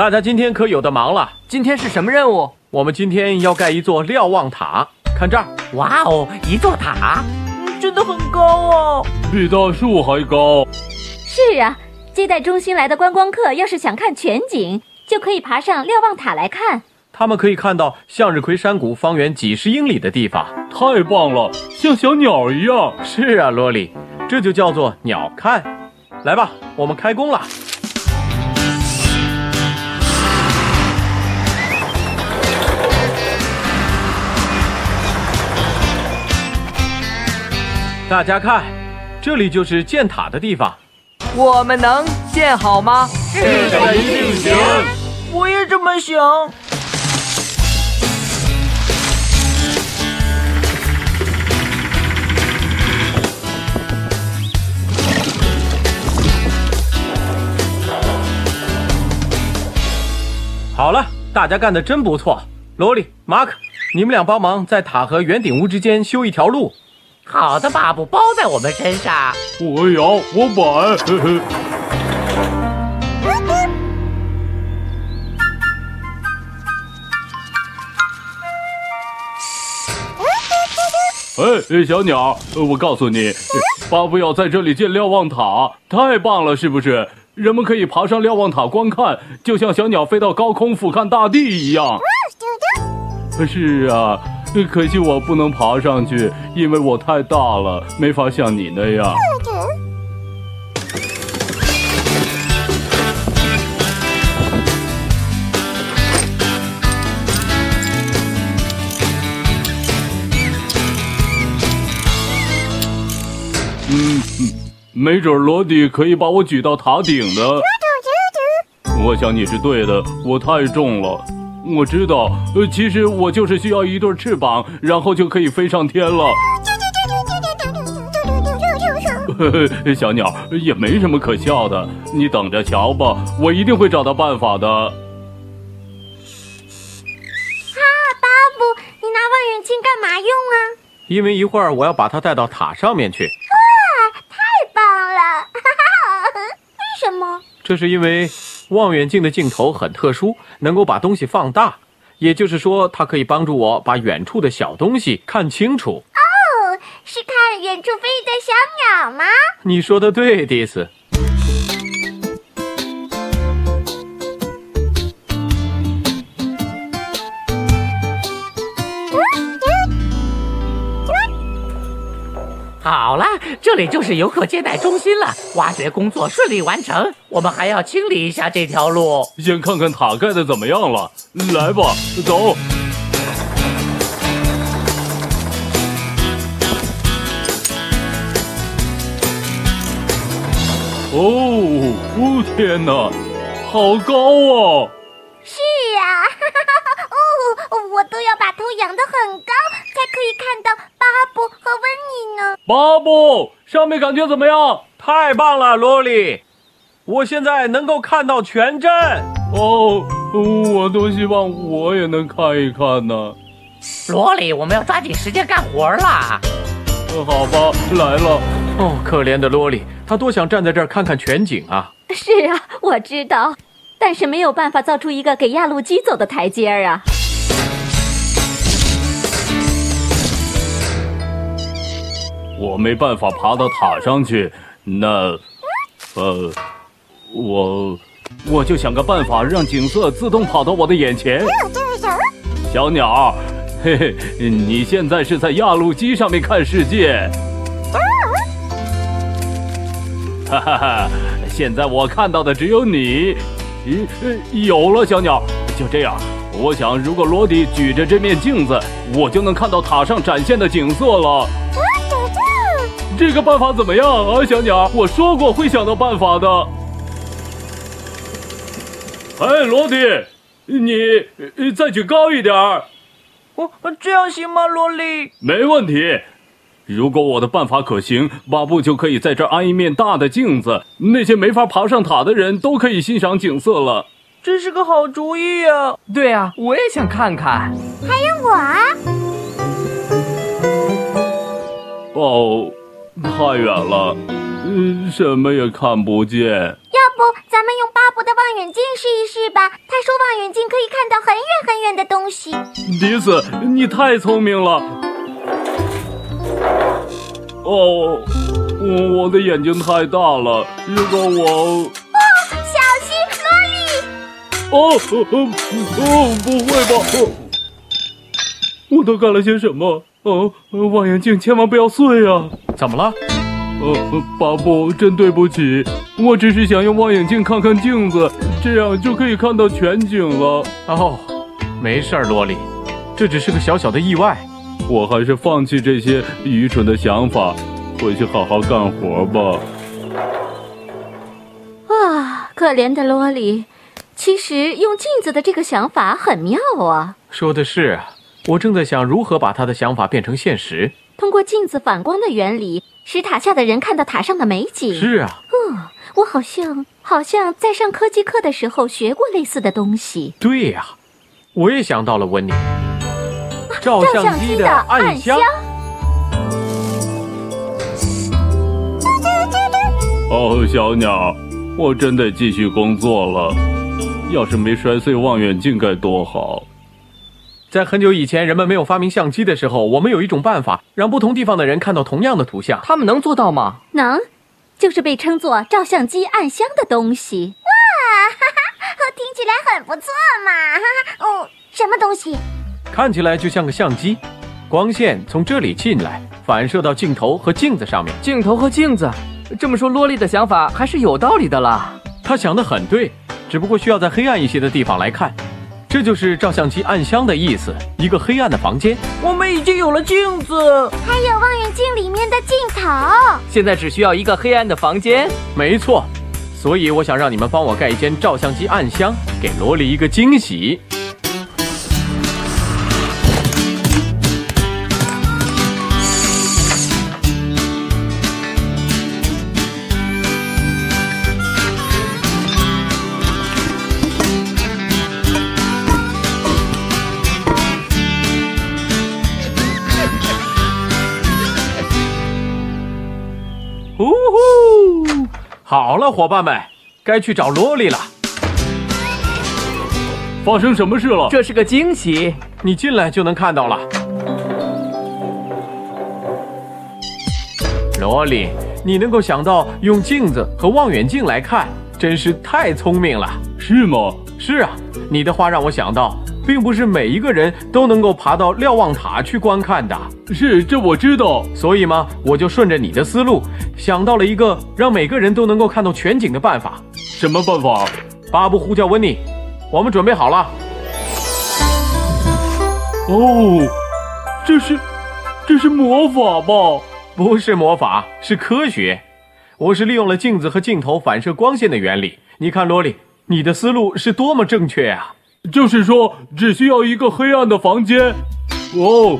大家今天可有的忙了。今天是什么任务？我们今天要盖一座瞭望塔，看这儿。哇哦，一座塔，真的很高哦，比大树还高。是啊，接待中心来的观光客要是想看全景，就可以爬上瞭望塔来看。他们可以看到向日葵山谷方圆几十英里的地方。太棒了，像小鸟一样。是啊，罗莉，这就叫做鸟瞰。来吧，我们开工了。大家看，这里就是建塔的地方。我们能建好吗？是的，一定行。我也这么想。好了，大家干的真不错。罗莉、马克，你们俩帮忙在塔和圆顶屋之间修一条路。好的，巴布，包在我们身上。我摇，我摆。哎，小鸟，我告诉你，巴布要在这里建瞭望塔，太棒了，是不是？人们可以爬上瞭望塔观看，就像小鸟飞到高空俯瞰大地一样。是啊。可惜我不能爬上去，因为我太大了，没法像你那样。嗯嗯，没准罗迪可以把我举到塔顶的。我想你是对的，我太重了。我知道，呃，其实我就是需要一对翅膀，然后就可以飞上天了。小鸟也没什么可笑的，你等着瞧吧，我一定会找到办法的。啊，巴布，你拿望远镜干嘛用啊？因为一会儿我要把它带到塔上面去。哇，太棒了！为什么？这是因为。望远镜的镜头很特殊，能够把东西放大，也就是说，它可以帮助我把远处的小东西看清楚。哦，是看远处飞的小鸟吗？你说的对，迪斯。这里就是游客接待中心了。挖掘工作顺利完成，我们还要清理一下这条路。先看看塔盖的怎么样了。来吧，走。哦，哦天哪，好高啊！是呀，哦，我都要把头仰得很高，才可以看到巴布和温妮呢。巴布，上面感觉怎么样？太棒了，罗莉！我现在能够看到全镇。哦，我多希望我也能看一看呢。罗莉，我们要抓紧时间干活啦。好吧，来了。哦，可怜的罗莉，她多想站在这儿看看全景啊。是啊，我知道。但是没有办法造出一个给压路机走的台阶儿啊！我没办法爬到塔上去，那，呃，我我就想个办法让景色自动跑到我的眼前。小鸟，嘿嘿，你现在是在压路机上面看世界。哈哈哈，现在我看到的只有你。咦，有了，小鸟，就这样。我想，如果罗迪举着这面镜子，我就能看到塔上展现的景色了。这个办法怎么样啊，小鸟？我说过会想到办法的。哎，罗迪，你呃再举高一点儿。哦，这样行吗，罗莉？没问题。如果我的办法可行，巴布就可以在这儿安一面大的镜子，那些没法爬上塔的人都可以欣赏景色了。真是个好主意呀！对啊，我也想看看。还有我啊！哦，太远了，嗯，什么也看不见。要不咱们用巴布的望远镜试一试吧？他说望远镜可以看到很远很远的东西。迪斯，你太聪明了。哦，我我的眼睛太大了，如果我……哦，小心，萝莉！哦哦哦哦，不会吧？哦，我都干了些什么？哦，望远镜千万不要碎啊！怎么了？呃，巴布，真对不起，我只是想用望远镜看看镜子，这样就可以看到全景了。哦，没事儿，萝莉，这只是个小小的意外。我还是放弃这些愚蠢的想法，回去好好干活吧。啊，可怜的罗莉，其实用镜子的这个想法很妙啊。说的是啊，我正在想如何把他的想法变成现实。通过镜子反光的原理，使塔下的人看到塔上的美景。是啊，嗯，我好像好像在上科技课的时候学过类似的东西。对呀、我也想到了温妮。照照相机的的暗暗箱箱。哦，小鸟，我真得继续工作了。要是没摔碎望远镜该多好！在很久以前，人们没有发明相机的时候，我们有一种办法，让不同地方的人看到同样的图像。他们能做到吗？能，就是被称作照相机暗箱的东西。哦，听起来很不错嘛！哈哈，哦，什么东西？看起来就像个相机，光线从这里进来，反射到镜头和镜子上面。镜头和镜子，这么说，萝莉的想法还是有道理的啦。他想得很对，只不过需要在黑暗一些的地方来看。这就是照相机暗箱的意思，一个黑暗的房间。我们已经有了镜子，还有望远镜里面的镜头。现在只需要一个黑暗的房间。没错，所以我想让你们帮我盖一间照相机暗箱，给萝莉一个惊喜。好了，伙伴们，该去找萝莉了。发生什么事了？这是个惊喜。你进来就能看到了。萝莉，你能够想到用镜子和望远镜来看，真是太聪明了。是吗？是啊，你的话让我想到，并不是每一个人都能够爬到瞭望塔去观看的。是，这我知道。所以嘛，我就顺着你的思路，想到了一个让每个人都能够看到全景的办法。什么办法？巴布呼叫温妮，我们准备好了。哦，这是，这是魔法吧？不是魔法，是科学。我是利用了镜子和镜头反射光线的原理。你看，罗莉，你的思路是多么正确啊！就是说，只需要一个黑暗的房间。哦，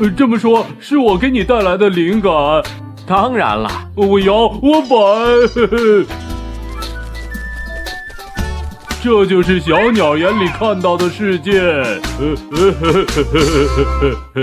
呃，这么说，是我给你带来的灵感。当然了，我摇，我摆，这就是小鸟眼里看到的世界。呃呃呵呵呵呵呵